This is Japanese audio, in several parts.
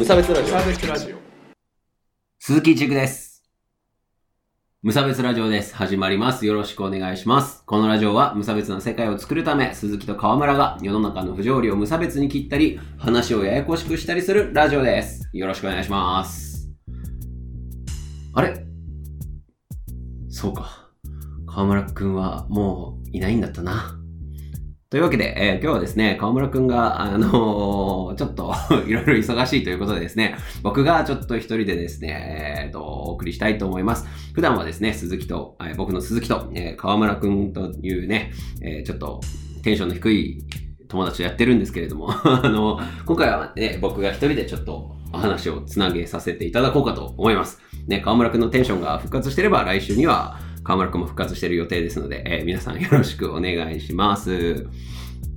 無差別ラジオ無差別ラジオ鈴木塾です。無差別ラジオです。始まります。よろしくお願いします。このラジオは無差別な世界を作るため、鈴木と河村が世の中の不条理を無差別に切ったり、話をややこしくしたりするラジオです。よろしくお願いします。あれ？そうか。河村くんはもういないんだったな。というわけで、えー今日はですね、河村くんが、あのー ちょっと いろいろ忙しいということでですね、僕がちょっと一人でですね、えっ、と、お送りしたいと思います。普段はですね、鈴木と、えー僕の鈴木と、えー河村くんというね、えーちょっとテンションの低い友達とやってるんですけれども、あの、今回はね、僕が一人でちょっとお話をつなげさせていただこうかと思います。ね、河村くんのテンションが復活してれば来週には河村くんも復活してる予定ですので、えー皆さんよろしくお願いします。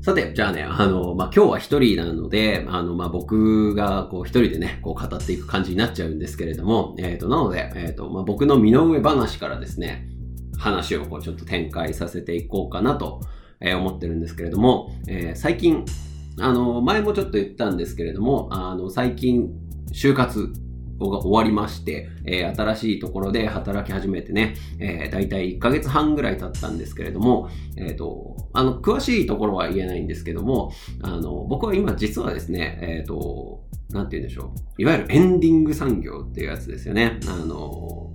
さて、じゃあね、あの、まあ、今日は一人なので、あの、まあ、僕が、こう、一人でね、こう、語っていく感じになっちゃうんですけれども、えっ、と、なので、えっ、と、まあ、僕の身の上話からですね、話をこう、ちょっと展開させていこうかなと、え思ってるんですけれども、え最近、あの、前もちょっと言ったんですけれども、あの、最近、就活が終わりまして、えー新しいところで働き始めてね、えー、大体1ヶ月半ぐらい経ったんですけれども、えっ、と、あの、詳しいところは言えないんですけども、あの、僕は今実はですね、えっ、と、なんて言うんでしょう。いわゆるエンディング産業っていうやつですよね。あの、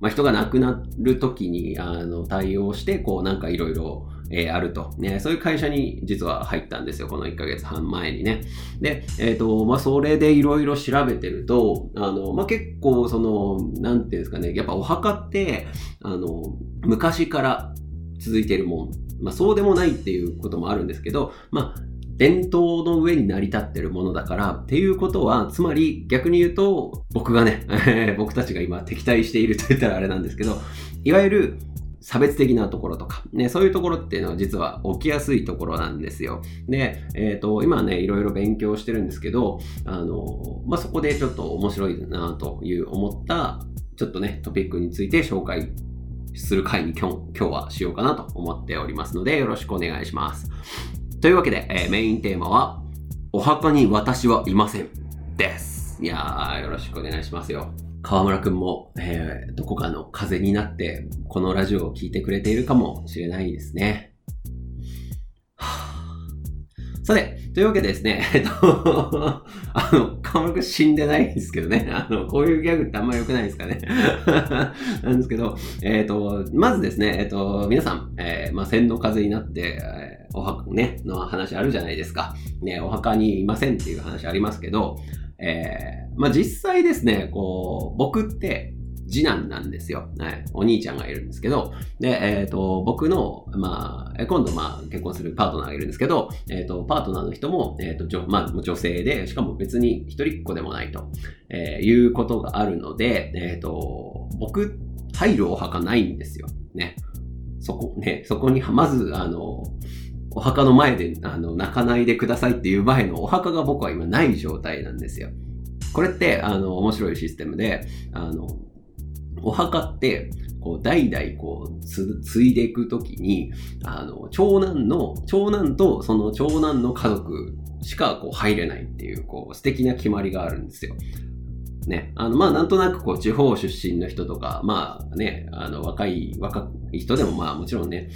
まあ、人が亡くなる時に、あの、対応して、こう、なんかいろいろ、えーあると。ね、そういう会社に実は入ったんですよ。この1ヶ月半前にね。で、えっ、と、まあ、それでいろいろ調べてると、あの、まあ、結構、その、なんていうんですかね、やっぱお墓って、あの、昔から続いてるもん。まあ、そうでもないっていうこともあるんですけど、まあ、伝統の上に成り立ってるものだからっていうことは、つまり逆に言うと、僕がね、僕たちが今敵対していると言ったらあれなんですけど、いわゆる差別的なところとか、ね、そういうところっていうのは実は起きやすいところなんですよ。で、えっ、と、今ね、いろいろ勉強してるんですけど、あの、まあ、そこでちょっと面白いなという思った、ちょっとね、トピックについて紹介する回に今日今日はしようかなと思っておりますので、よろしくお願いします。というわけで、えーメインテーマは、お墓に私はいません。です。いやー、よろしくお願いしますよ。河村くんも、えーどこかの風になって、このラジオを聴いてくれているかもしれないですね。さて、というわけでですね、えっと、あの、河村くん死んでないんですけどね、あの、こういうギャグってあんま良くないですかね。なんですけど、えっ、と、まずですね、えっ、と、皆さん、えーまあ、洗脳風になって、えーお墓ね、の話あるじゃないですか。ね、お墓にいませんっていう話ありますけど、えーまあ、実際ですね、こう、僕って、次男なんですよ。はい。お兄ちゃんがいるんですけど、で、えっ、と、僕の、まあ、今度、まあ、結婚するパートナーがいるんですけど、えっ、と、パートナーの人も、えっ、と、女、まあ、女性で、しかも別に一人っ子でもないと、えいうことがあるので、えっ、と、僕、入るお墓ないんですよ。ね。そこ、ね、そこに、まず、あの、お墓の前で、あの、泣かないでくださいっていう前のお墓が僕は今ない状態なんですよ。これって、あの、面白いシステムで、あの、お墓って、こう、代々こう、つ、継いでいくときに、あの、長男の、長男とその長男の家族しかこう入れないっていう、こう、素敵な決まりがあるんですよ。ね。あの、まあ、なんとなくこう、地方出身の人とか、まあね、あの、若い、若い人でもまあ、もちろんね、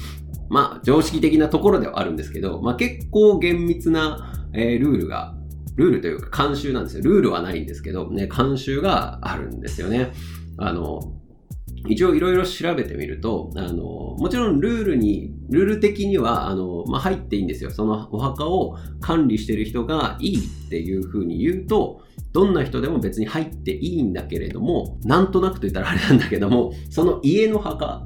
まあ、常識的なところではあるんですけど、まあ、結構厳密な、えールールが、ルールというか慣習なんですよ。ルールはないんですけど、ね、慣習があるんですよね。あの、一応いろいろ調べてみると、あの、もちろんルールに、ルール的には、あの、まあ、入っていいんですよ。そのお墓を管理してる人がいいっていうふうに言うと、どんな人でも別に入っていいんだけれども、なんとなくと言ったらあれなんだけども、その家の墓、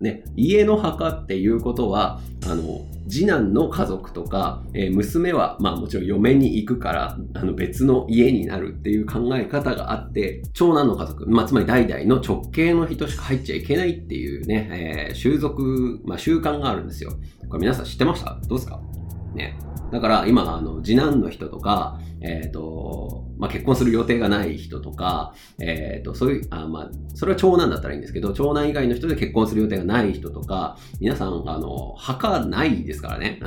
ね、家の墓っていうことは、あの、次男の家族とか、えー娘は、まあもちろん嫁に行くから、あの別の家になるっていう考え方があって、長男の家族、まあつまり代々の直系の人しか入っちゃいけないっていうね、えー習俗、まあ習慣があるんですよ。これ皆さん知ってました？どうですか？ね。だから今、あの、次男の人とか、えっ、と、まあ、結婚する予定がない人とか、えっ、と、そういう、あまあ、それは長男だったらいいんですけど、長男以外の人で結婚する予定がない人とか、皆さん、あの、墓ないですからね。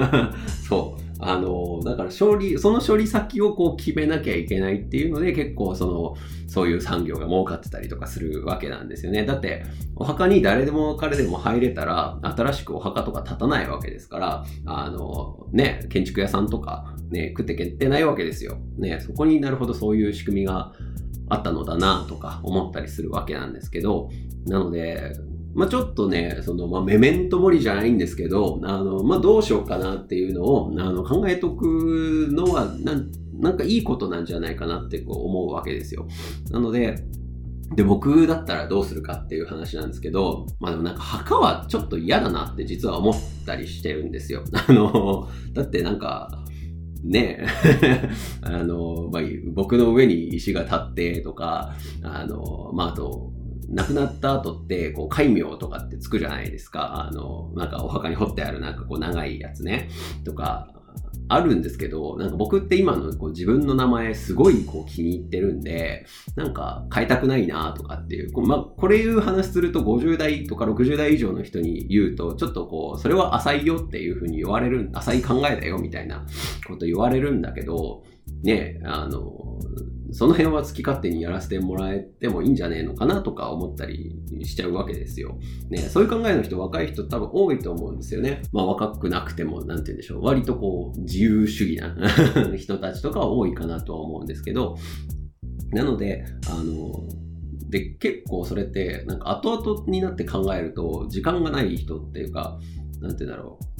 そう。あの、だから処理、その処理先をこう決めなきゃいけないっていうので、結構その、そういう産業が儲かってたりとかするわけなんですよね。だって、お墓に誰でも彼でも入れたら、新しくお墓とか建たないわけですから、あの、ね、建築屋さんとか、ね、食ってけってないわけですよ。ね、そこになるほどそういう仕組みがあったのだなとか思ったりするわけなんですけど、なので、まあ、ちょっとね、その、まあ、メメントモリじゃないんですけど、あの、まあ、どうしようかなっていうのを、あの、考えとくのは、なん、なんかいいことなんじゃないかなってこう思うわけですよ。なので、で、僕だったらどうするかっていう話なんですけど、まあでもなんか墓はちょっと嫌だなって実は思ったりしてるんですよ。あの、だってなんか、ね あの、まあ、僕の上に石が立ってとか、あの、まあ、あと、亡くなった後って、こう、戒名とかってつくじゃないですか。あの、なんかお墓に掘ってあるなんかこう長いやつね。とか、あるんですけど、なんか僕って今のこう自分の名前すごいこう気に入ってるんで、なんか変えたくないなとかっていう、こうまあ、これいう話すると50代とか60代以上の人に言うと、ちょっとこう、それは浅いよっていうふうに言われる、浅い考えだよみたいなこと言われるんだけど、ね、あの、その辺は好き勝手にやらせてもらえてもいいんじゃねえのかなとか思ったりしちゃうわけですよ。ね、そういう考えの人、若い人多分多いと思うんですよね。まあ若くなくても、なんて言うんでしょう。割とこう、自由主義な 人たちとか多いかなとは思うんですけど、なので、あの、で、結構それって、なんか後々になって考えると、時間がない人っていうか、なんて言うんだろう。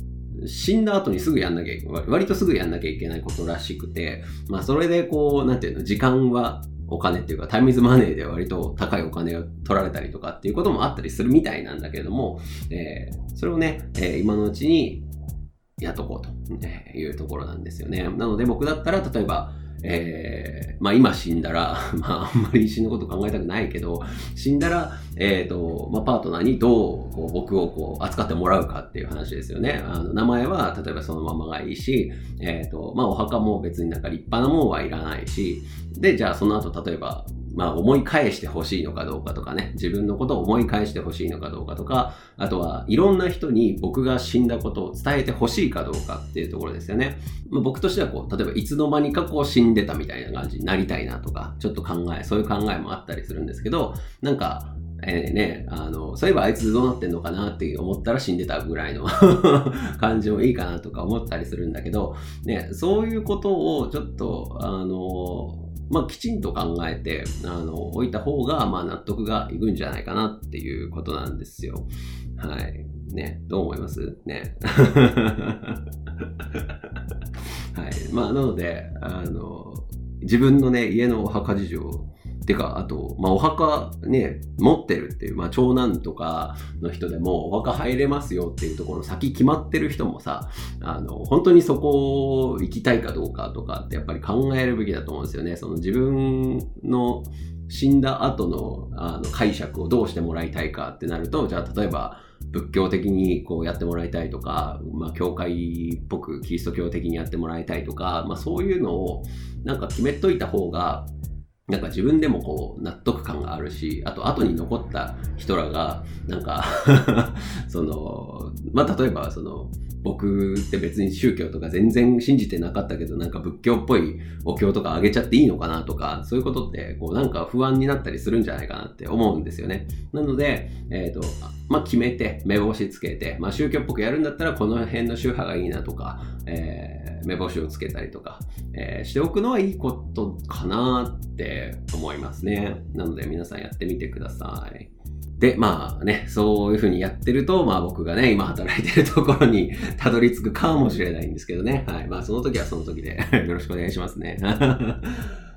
死んだ後にすぐやんなきゃいけない、割とすぐやんなきゃいけないことらしくて、まあそれでこう、なんていうの、時間はお金っていうかタイムズマネーで割と高いお金を取られたりとかっていうこともあったりするみたいなんだけれども、えー、それをね、えー、今のうちにやっとこうというところなんですよね。なので僕だったら例えばえー、まあ今死んだら、まああんまり死ぬこと考えたくないけど、死んだら、えっ、ー、と、まあパートナーにどうこう僕をこう扱ってもらうかっていう話ですよね。あの名前は例えばそのままがいいし、えっ、ー、と、まあお墓も別になんか立派なもんはいらないし、で、じゃあその後例えばまあ思い返してほしいのかどうかとかね、自分のことを思い返してほしいのかどうかとか、あとはいろんな人に僕が死んだことを伝えてほしいかどうかっていうところですよね。まあ、僕としてはこう、例えばいつの間にかこう死んでたみたいな感じになりたいなとか、ちょっと考え、そういう考えもあったりするんですけど、なんか、えー、ね、あの、そういえばあいつどうなってんのかなって思ったら死んでたぐらいの 感じもいいかなとか思ったりするんだけど、ね、そういうことをちょっと、あの、まあ、きちんと考えて、あの、置いた方が、まあ、納得がいくんじゃないかなっていうことなんですよ。はい。ね、どう思います？ね。はい。まあ、なので、あの、自分のね、家のお墓事情てか、あと、まあ、お墓ね、持ってるっていう、まあ、長男とかの人でも、お墓入れますよっていうところ先決まってる人もさ、あの、本当にそこ行きたいかどうかとかってやっぱり考えるべきだと思うんですよね。その自分の死んだ後のあの解釈をどうしてもらいたいかってなると、じゃあ例えば、仏教的にこうやってもらいたいとか、まあ、教会っぽくキリスト教的にやってもらいたいとか、まあ、そういうのをなんか決めといた方がなんか自分でもこう納得感があるし、あと後に残った人らが、なんか その、まあ例えばその、僕って別に宗教とか全然信じてなかったけど、なんか仏教っぽいお経とかあげちゃっていいのかなとか、そういうことって、こうなんか不安になったりするんじゃないかなって思うんですよね。なので、えっ、ー、と、まあ決めて、目星つけて、まあ宗教っぽくやるんだったらこの辺の宗派がいいなとか、えー、目星をつけたりとか、えー、しておくのはいいことかなって思いますね。なので皆さんやってみてください。で、まあね、そういうふうにやってると、まあ僕がね、今働いてるところに たどり着くかもしれないんですけどね。はい。まあその時はその時で よろしくお願いしますね。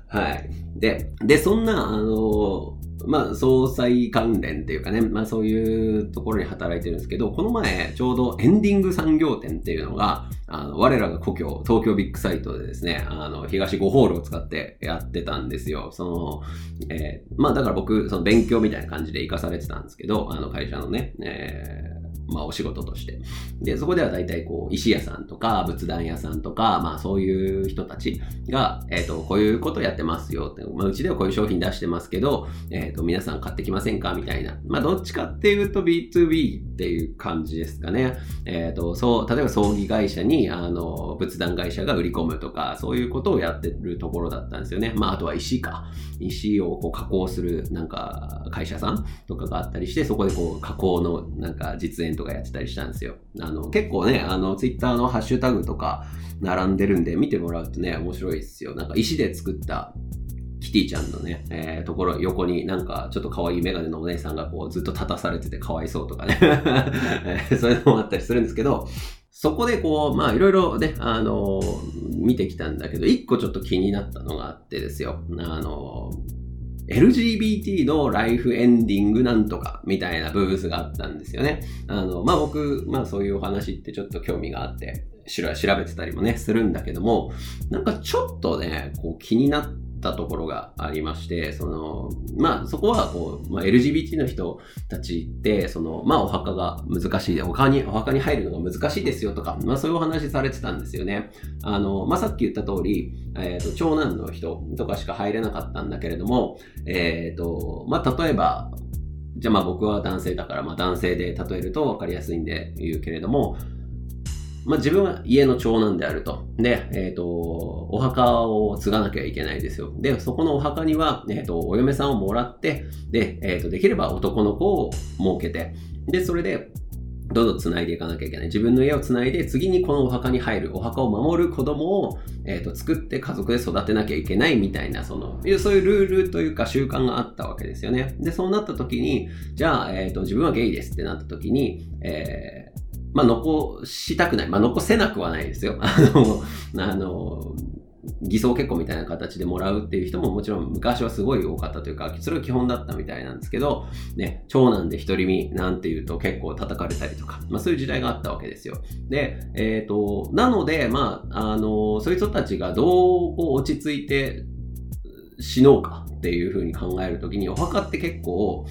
はい。で、で、そんな、あの、まあ、総裁関連っていうかね、まあそういうところに働いてるんですけど、この前、ちょうどエンディング産業展っていうのが、あの、我らが故郷、東京ビッグサイトでですね、あの、東5ホールを使ってやってたんですよ。その、えー、まあだから僕、その勉強みたいな感じで行かされてたんですけど、あの会社のね、えーまあお仕事として。で、そこでは大体こう、石屋さんとか仏壇屋さんとか、まあそういう人たちが、えっ、ー、と、こういうことやってますよって、まあうちではこういう商品出してますけど、えっ、ー、と、皆さん買ってきませんかみたいな。まあどっちかっていうと B2B っていう感じですかね。えっ、ー、と、そう、例えば葬儀会社に、あの、仏壇会社が売り込むとか、そういうことをやってるところだったんですよね。まああとは石か。石をこう加工するなんか会社さんとかがあったりして、そこでこう加工のなんか実演とかやってたりしたんですよ。あの、結構ね、あの、ツイッターのハッシュタグとか並んでるんで見てもらうとね、面白いですよ。なんか石で作ったキティちゃんのね、えー、ところ横になんかちょっと可愛いメガネのお姉さんがこうずっと立たされててかわいそうとかね そういうのもあったりするんですけど、そこでこう、まあいろいろね、あのー、見てきたんだけど、一個ちょっと気になったのがあってですよ。あの、LGBT のライフエンディングなんとかみたいなブースがあったんですよね。あの、まあ僕、まあそういうお話ってちょっと興味があって、調べてたりもね、するんだけども、なんかちょっとね、こう気になって、たところがありまして、その、まあそこはこう、まあ、LGBT の人たちって、その、まあお墓が難しい、お墓に、お墓に入るのが難しいですよとか、まあそういうお話されてたんですよね。あの、まあさっき言った通り、えっ、ー、と、長男の人とかしか入れなかったんだけれども、えっ、ー、と、まあ例えば、じゃあまあ僕は男性だから、まあ男性で例えると分かりやすいんで言うけれども、まあ、自分は家の長男であると。で、えっ、ー、と、お墓を継がなきゃいけないですよ。で、そこのお墓には、えっ、ー、と、お嫁さんをもらって、で、えっ、ー、と、できれば男の子を設けて、で、それで、どんどん繋いでいかなきゃいけない。自分の家を繋いで、次にこのお墓に入る、お墓を守る子供を、えっ、ー、と、作って家族で育てなきゃいけないみたいな、その、そういうルールというか習慣があったわけですよね。で、そうなった時に、じゃあ、えっ、ー、と、自分はゲイですってなった時に、えー、まあ、残したくない。まあ、残せなくはないですよ。あの、あの、偽装結婚みたいな形でもらうっていう人ももちろん昔はすごい多かったというか、それが基本だったみたいなんですけど、ね、長男で独り身なんていうと結構叩かれたりとか、まあそういう時代があったわけですよ。で、えっ、ー、と、なので、まあ、あの、そういう人たちがどう落ち着いて死のうかっていうふうに考えるときに、お墓って結構、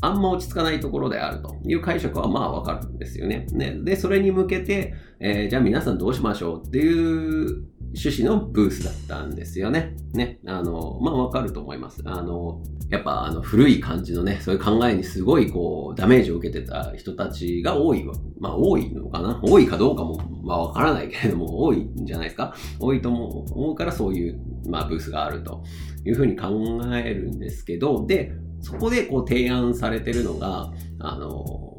あんま落ち着かないところであるという解釈はまあわかるんですよね。ねで、それに向けて、えー、じゃあ皆さんどうしましょうっていう趣旨のブースだったんですよね。ね。あの、まあわかると思います。あの、やっぱあの古い感じのね、そういう考えにすごいこうダメージを受けてた人たちが多いわ。まあ多いのかな？多いかどうかもまあわからないけれども多いんじゃないですか？多いと思うからそういうまあブースがあるというふうに考えるんですけど、で、そこでこう提案されてるのが、あの、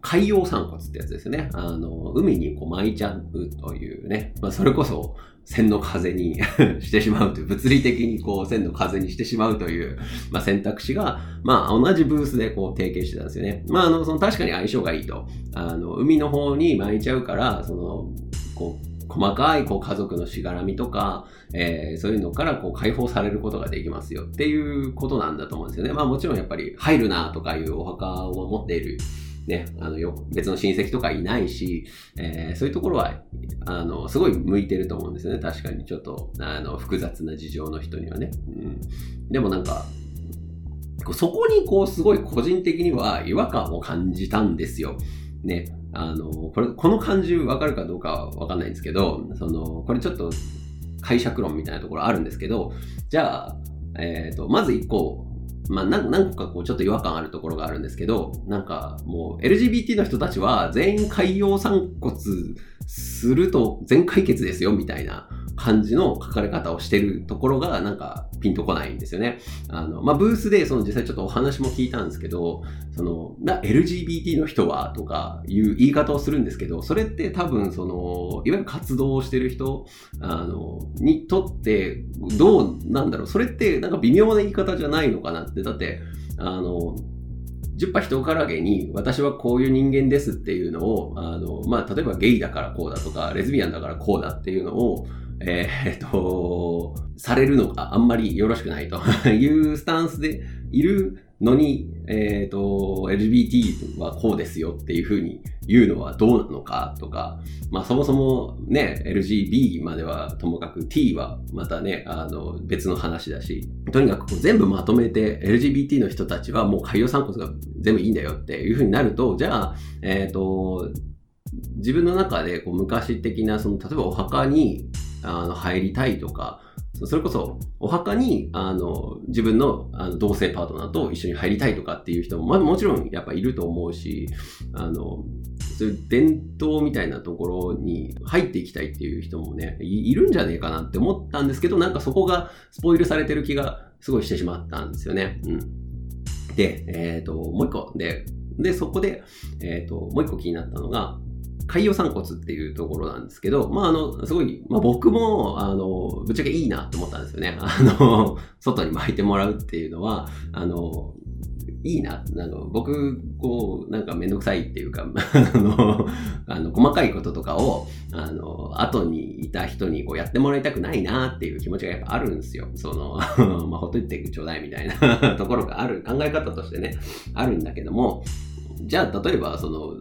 海洋散骨ってやつですね。あの、海にこう巻いちゃうというね。まあ、それこそ、線の風に してしまうという、物理的にこう線の風にしてしまうという、まあ、選択肢が、まあ、同じブースでこう提携してたんですよね。まあ、あの、その確かに相性がいいと。あの、海の方に巻いちゃうから、その、こう、細かいこう家族のしがらみとか、えー、そういうのからこう解放されることができますよっていうことなんだと思うんですよね。まあもちろんやっぱり入るなとかいうお墓を持っているね、あのよ別の親戚とかいないし、えー、そういうところはあのすごい向いてると思うんですよね。確かにちょっとあの複雑な事情の人にはね。うん、でもなんかそこにこうすごい個人的には違和感を感じたんですよ。ね。あの、これ、この感じわかるかどうかはわかんないんですけど、その、これちょっと解釈論みたいなところあるんですけど、じゃあ、えっ、ー、と、まず一個、まあ、何個かこうちょっと違和感あるところがあるんですけど、なんかもう LGBT の人たちは全員海洋散骨すると全解決ですよみたいな感じの書かれ方をしてるところがなんかピンとこないんですよね。あの、まあ、ブースでその実際ちょっとお話も聞いたんですけど、その、な、LGBT の人はとかいう言い方をするんですけど、それって多分その、いわゆる活動をしてる人、あの、にとって、どうなんだろう、それってなんか微妙な言い方じゃないのかなって、だって、あの、十波人からげに私はこういう人間ですっていうのを、あの、まあ、例えばゲイだからこうだとか、レズビアンだからこうだっていうのを、えー、っと、されるのがあんまりよろしくないと いうスタンスでいるのに、えっ、と、LGBT はこうですよっていうふうに言うのはどうなのかとか、まあそもそもね、LGB まではともかく T はまたね、あの別の話だし、とにかくこう全部まとめて LGBT の人たちはもう海洋散骨が全部いいんだよっていうふうになると、じゃあ、えっ、ー、と、自分の中でこう昔的な、その、例えばお墓にあの入りたいとか、それこそお墓にあの自分のあの同性パートナーと一緒に入りたいとかっていう人も、まあ、もちろんやっぱいると思うし、あのそういう伝統みたいなところに入っていきたいっていう人もねい、るんじゃねえかなって思ったんですけど、なんかそこがスポイルされてる気がすごいしてしまったんですよね。うん。で、えっ、ー、と、もう一個。で、で、そこで、えっ、ー、と、もう一個気になったのが、海洋散骨っていうところなんですけど、まあ、あの、すごい、まあ、僕も、あの、ぶっちゃけいいなと思ったんですよね。あの、外に巻いてもらうっていうのは、あの、いいな。あの僕、こう、なんかめんどくさいっていうか、あの、あの細かいこととかを、あの、後にいた人にこうやってもらいたくないなっていう気持ちがやっぱあるんですよ。その、まあ、ほっといてちょうだいみたいな ところがある、考え方としてね、あるんだけども、じゃあ、例えば、その、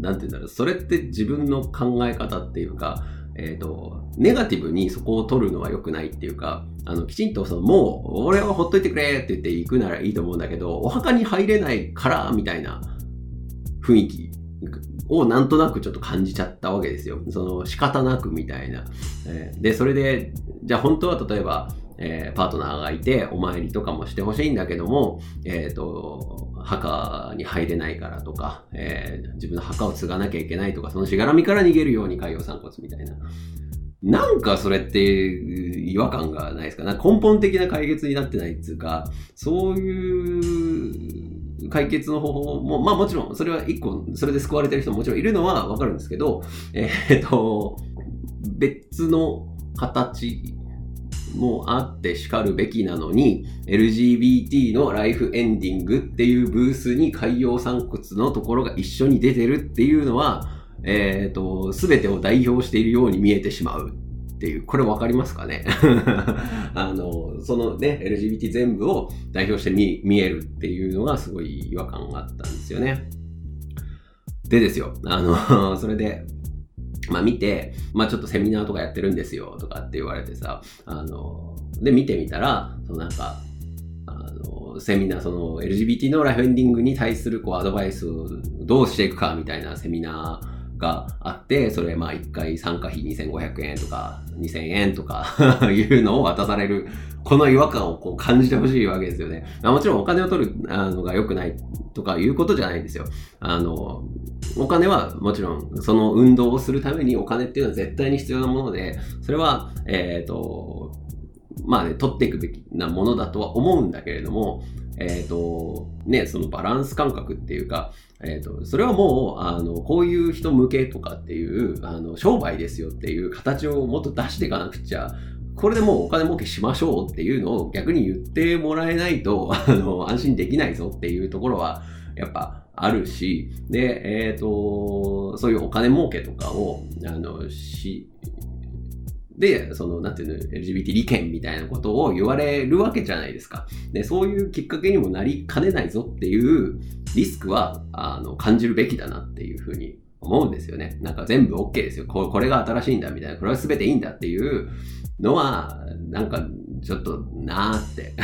なんて言うんだろう、それって自分の考え方っていうか、えっ、ー、と、ネガティブにそこを取るのは良くないっていうか、あの、きちんとその、もう、俺はほっといてくれって言って行くならいいと思うんだけど、お墓に入れないから、みたいな雰囲気をなんとなくちょっと感じちゃったわけですよ。その、仕方なくみたいな。えー、で、それで、じゃあ本当は例えば、えー、パートナーがいて、お参りとかもしてほしいんだけども、えっ、ー、と、墓に入れないからとか、えー、自分の墓を継がなきゃいけないとか、そのしがらみから逃げるように海洋散骨みたいな。なんかそれって違和感がないですか？な根本的な解決になってないっていうか、そういう解決の方法も、まあもちろん、それは一個、それで救われてる人ももちろんいるのはわかるんですけど、えっ、と、別の形もあってしかるべきなのに、LGBT のライフエンディングっていうブースに海洋散骨のところが一緒に出てるっていうのは、えっ、ー、と、すべてを代表しているように見えてしまうっていう、これわかりますかね？あの、そのね、LGBT 全部を代表して見見えるっていうのがすごい違和感があったんですよね。でですよ、あの、それで、まあ見て、まあちょっとセミナーとかやってるんですよとかって言われてさ、あの、で見てみたら、そのなんか、あの、セミナー、その LGBT のライフエンディングに対するこうアドバイスをどうしていくかみたいなセミナー、があって、それまあ1回参加費2500円とか2000円とか いうのを渡される、この違和感をこう感じてほしいわけですよね。もちろんお金を取るのが良くないとかいうことじゃないんですよ。あの、お金はもちろん、その運動をするためにお金っていうのは絶対に必要なもので、それは、えっ、ー、と、まあね、取っていくべきなものだとは思うんだけれども、えっ、ー、と、ね、そのバランス感覚っていうか、えっ、ー、と、それはもう、あの、こういう人向けとかっていう、あの、商売ですよっていう形をもっと出していかなくちゃ、これでもうお金儲けしましょうっていうのを逆に言ってもらえないと、あの、安心できないぞっていうところは、やっぱあるし、で、えっ、ー、と、そういうお金儲けとかを、あの、し、で、その、なんていうの、LGBT 利権みたいなことを言われるわけじゃないですか。で、そういうきっかけにもなりかねないぞっていうリスクは、あの、感じるべきだなっていうふうに思うんですよね。なんか全部 OK ですよ。ここれが新しいんだみたいな、これは全ていいんだっていうのは、なんかちょっとなーって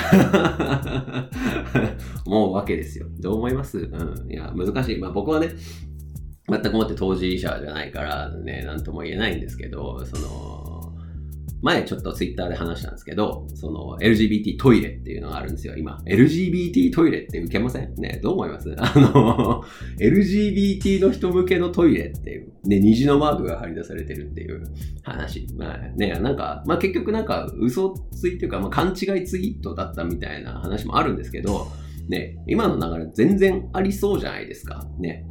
思うわけですよ。どう思います？うん。いや、難しい。まあ僕はね、全くもって当事者じゃないからね、なんとも言えないんですけど、その、前ちょっとツイッターで話したんですけど、その LGBT トイレっていうのがあるんですよ、今。LGBT トイレって受けません？ね、どう思います？あの、LGBT の人向けのトイレっていう、ね、虹のマークが貼り出されてるっていう話。まあね、なんか、まあ結局なんか嘘ついていうか、まあ勘違いツイートだったみたいな話もあるんですけど、ね、今の流れ全然ありそうじゃないですか。ね。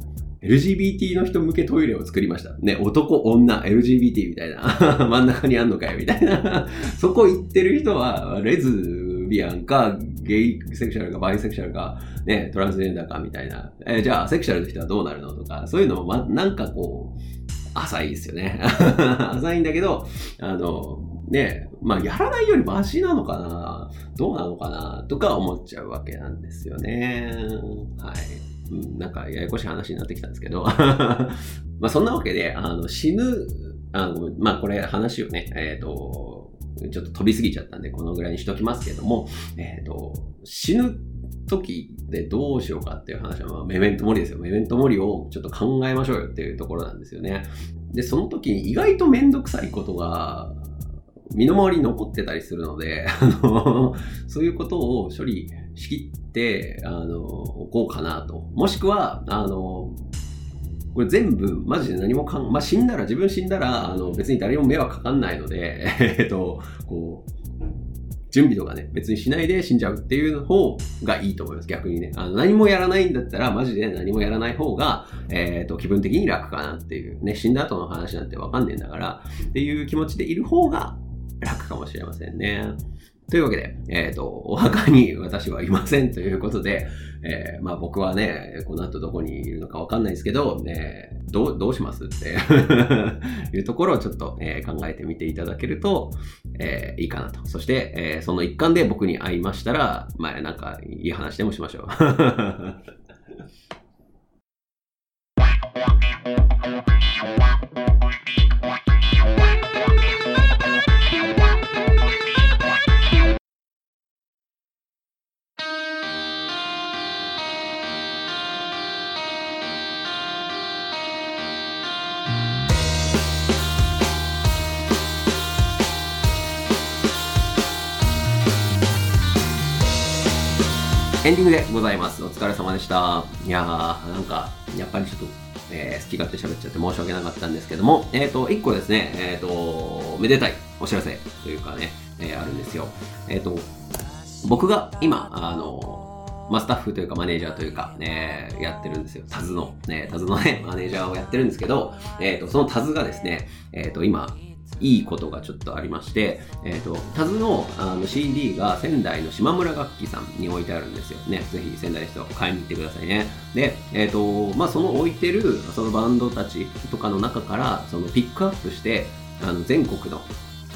LGBT の人向けトイレを作りました。ね、男、女、LGBT みたいな。真ん中にあんのかよ、みたいな。そこ行ってる人は、レズビアンか、ゲイセクシャルか、バイセクシャルか、ね、トランスジェンダーか、みたいな。えー、じゃあ、セクシャルの人はどうなるのとか、そういうのも、ま、なんかこう、浅いですよね。浅いんだけど、あの、ね、まあ、やらないよりマシなのかな？どうなのかな？とか思っちゃうわけなんですよね。はい。うん、なんか、ややこしい話になってきたんですけど。まあ、そんなわけで、あの、死ぬ、あの、まあ、これ話をね、えっ、ー、と、ちょっと飛びすぎちゃったんで、このぐらいにしときますけども、えっ、ー、と、死ぬ時でどうしようかっていう話は、まあ、メメントモリですよ。メメントモリをちょっと考えましょうよっていうところなんですよね。で、その時に意外とめんどくさいことが、身の回りに残ってたりするので、あの、そういうことを処理しきって、あの、おこうかなと。もしくは、あの、これ全部、マジで何もかん、まあ、死んだら、自分死んだら、あの、別に誰にも迷惑かかんないので、えっと、こう、準備とかね、別にしないで死んじゃうっていう方がいいと思います。逆にね。あの何もやらないんだったら、マジで何もやらない方が、えっ、ー、と、気分的に楽かなっていう。ね、死んだ後の話なんてわかんねえんだから、っていう気持ちでいる方が楽かもしれませんね。というわけで、えっ、ー、と、お墓に私はいませんということで、えー、まあ僕はね、この後どこにいるのかわかんないですけど、ね、どう、どうしますって いうところをちょっと、えー、考えてみていただけると、えー、いいかなと。そして、えー、その一環で僕に会いましたら、まあなんかいい話でもしましょう。エンディングでございます。お疲れ様でした。いやー、なんか、やっぱりちょっと、えー、好き勝手喋っちゃって申し訳なかったんですけども、えっ、ー、と、一個ですね、えっ、ー、と、めでたいお知らせというかね、え、あるんですよ。えっ、と、僕が今、あの、まあ、スタッフというかマネージャーというか、ね、やってるんですよ。タズの、ね、タズのね、マネージャーをやってるんですけど、えっ、と、そのタズがですね、えっ、と、今、いいことがちょっとありまして、えっ、ー、と、タズのあの CD が仙台の島村楽器さんに置いてあるんですよね。ぜひ仙台の人買いに行ってくださいね。で、えっ、ー、と、まあ、その置いてるそのバンドたちとかの中から、そのピックアップして、あの全国の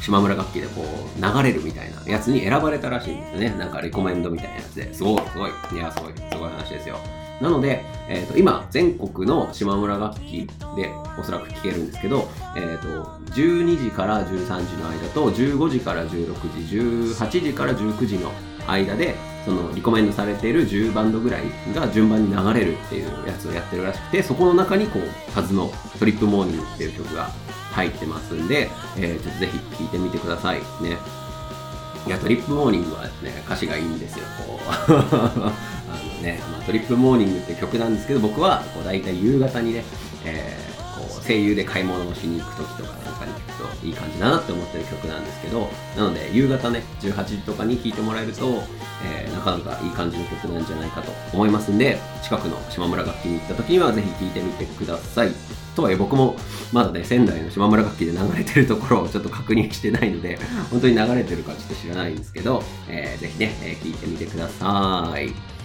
島村楽器でこう流れるみたいなやつに選ばれたらしいんですよね。なんかレコメンドみたいなやつで。すごい、すごい。いや、すごい、すごい話ですよ。なので、えーと、今、全国の島村楽器でおそらく聴けるんですけど、えーと、12時から13時の間と、15時から16時、18時から19時の間で、そのリコメンドされている10バンドぐらいが順番に流れるっていうやつをやってるらしくて、そこの中にこう、カズのトリップモーニングっていう曲が入ってますんで、えー、ちょっとぜひ聴いてみてくださいね。いや、トリップモーニングはですね、歌詞がいいんですよ。こう ね、まあ、トリップモーニングって曲なんですけど、僕はこう大体夕方にね、えー、こう西友で買い物をしに行く時とかなんかに聞くといい感じだなって思ってる曲なんですけど、なので夕方ね、18時とかに聴いてもらえると、えー、なかなかいい感じの曲なんじゃないかと思いますんで、近くの島村楽器に行った時にはぜひ聴いてみてください。とはいえ僕もまだね、仙台の島村楽器で流れてるところをちょっと確認してないので、本当に流れてるかちょっと知らないんですけど、えー、ぜひね、えー、聞いてみてください。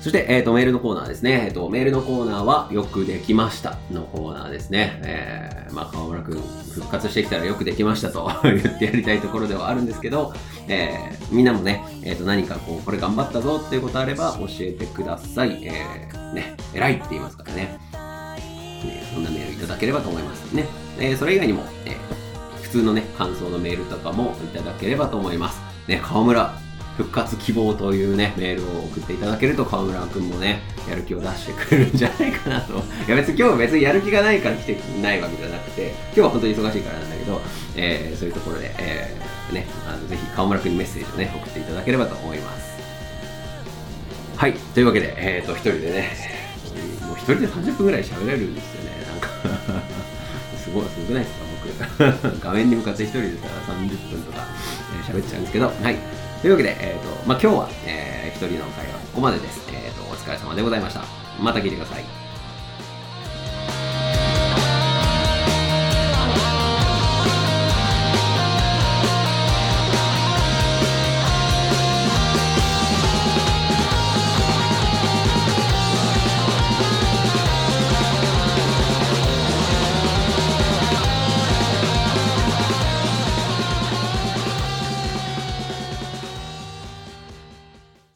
そして、えっ、ー、と、メールのコーナーですね。えっ、ー、と、メールのコーナーは、よくできましたのコーナーですね。えー、まあ、河村くん、復活してきたらよくできましたと 言ってやりたいところではあるんですけど、えー、みんなもね、えっ、ー、と、何かこう、これ頑張ったぞっていうことあれば教えてください。えー、ね、偉いって言いますからね。ねそんなメールいただければと思いますね。えー、それ以外にも、えー、普通のね、感想のメールとかもいただければと思います。ね、河村、復活希望というね、メールを送っていただけると、河村くんもね、やる気を出してくれるんじゃないかなと。いや別に今日は別にやる気がないから来てないわけじゃなくて、今日は本当に忙しいからなんだけど、えー、そういうところで、えー、ね、あのぜひ河村くんにメッセージをね、送っていただければと思います。はい、というわけで、えっ、ー、と、一人でね、もう一人で30分ぐらい喋れるんですよね、なんか すごい、すごくないですか、僕。画面に向かって一人でさ、30分とか喋、えー、っちゃうんですけど、はい。というわけで、えっ、ー、と、まあ、今日は、えー、一人の会話ここまでです。えっ、ー、と、お疲れ様でございました。また聞いてください。